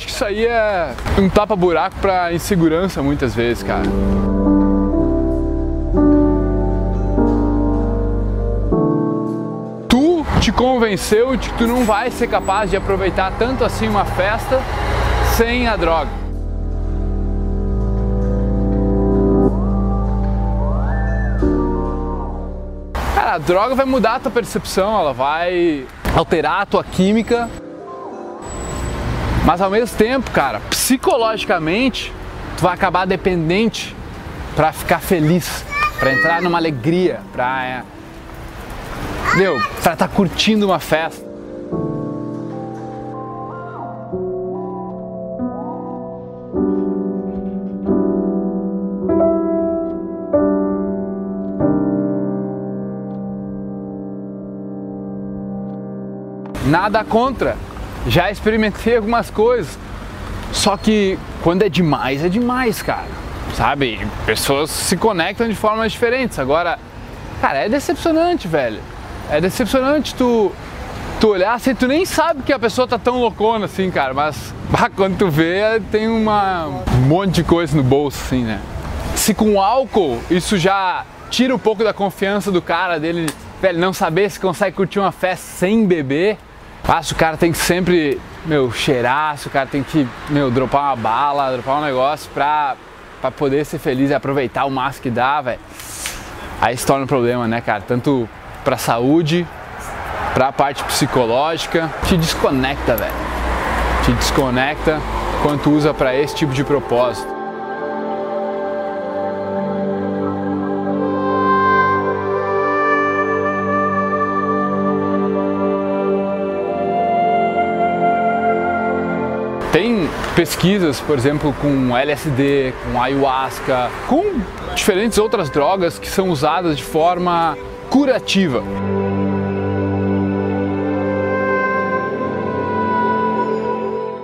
acho que isso aí é um tapa-buraco pra insegurança muitas vezes, cara. Tu te convenceu de que tu não vai ser capaz de aproveitar tanto assim uma festa sem a droga. Cara, a droga vai mudar a tua percepção, ela vai alterar a tua química. Mas ao mesmo tempo, cara, psicologicamente, tu vai acabar dependente para ficar feliz, para entrar numa alegria, para é, meu, para estar tá curtindo uma festa. Nada contra. Já experimentei algumas coisas. Só que quando é demais, é demais, cara. Sabe? Pessoas se conectam de formas diferentes. Agora, cara, é decepcionante, velho. É decepcionante tu, tu olhar assim, tu nem sabe que a pessoa tá tão loucona assim, cara. Mas quando tu vê, tem uma, um monte de coisa no bolso, assim, né? Se com álcool isso já tira um pouco da confiança do cara dele, velho, não saber se consegue curtir uma festa sem beber se o cara tem que sempre, meu, cheirar, o cara tem que, meu, dropar uma bala, dropar um negócio pra, pra poder ser feliz e aproveitar o máximo que dá, velho. Aí se torna um problema, né, cara? Tanto pra saúde, pra parte psicológica, te desconecta, velho. Te desconecta quando usa para esse tipo de propósito. Pesquisas, por exemplo, com LSD, com ayahuasca, com diferentes outras drogas que são usadas de forma curativa.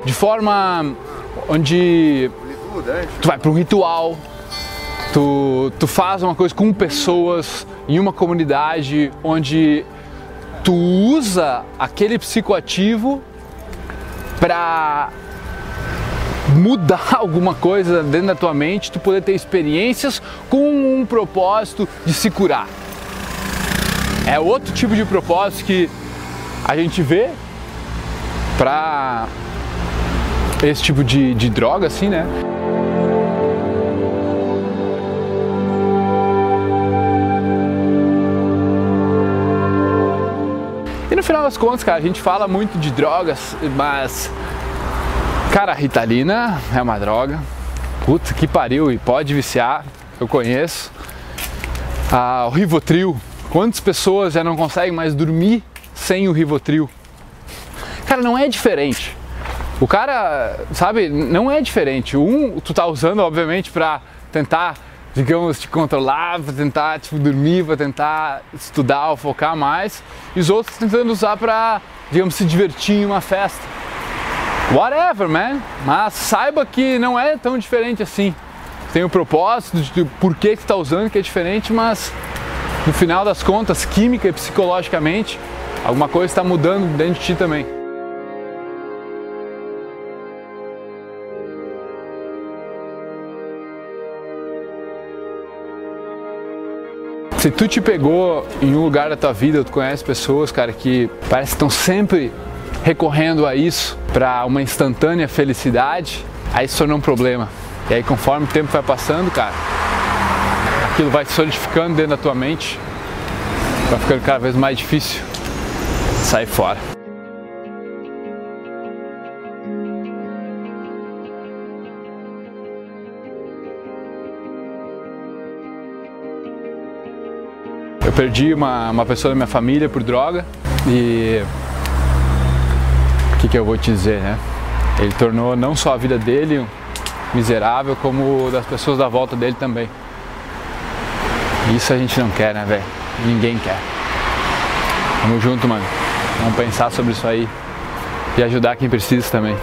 De forma onde tu vai para um ritual, tu, tu faz uma coisa com pessoas em uma comunidade onde tu usa aquele psicoativo para mudar alguma coisa dentro da tua mente, tu poder ter experiências com um propósito de se curar. É outro tipo de propósito que a gente vê para esse tipo de, de droga, assim, né? E no final das contas, cara, a gente fala muito de drogas, mas Cara, Ritalina é uma droga. Puta que pariu e pode viciar, eu conheço. Ah, o Rivotril. Quantas pessoas já não conseguem mais dormir sem o Rivotril? Cara, não é diferente. O cara, sabe, não é diferente. Um, tu tá usando, obviamente, para tentar, digamos, te controlar, para tentar, tipo, dormir, para tentar estudar ou focar mais. E os outros tentando usar para, digamos, se divertir em uma festa. Whatever, man. Mas saiba que não é tão diferente assim. Tem o propósito de por que está usando que é diferente, mas no final das contas, química e psicologicamente, alguma coisa está mudando dentro de ti também. Se tu te pegou em um lugar da tua vida, tu conhece pessoas, cara, que parece que estão sempre recorrendo a isso para uma instantânea felicidade, aí se torna um problema. E aí conforme o tempo vai passando, cara, aquilo vai se solidificando dentro da tua mente, vai ficando cada vez mais difícil sair fora. Eu perdi uma, uma pessoa da minha família por droga e que, que eu vou te dizer, né? Ele tornou não só a vida dele miserável, como das pessoas da volta dele também. Isso a gente não quer, né, velho? Ninguém quer. Tamo junto, mano. Vamos pensar sobre isso aí e ajudar quem precisa também.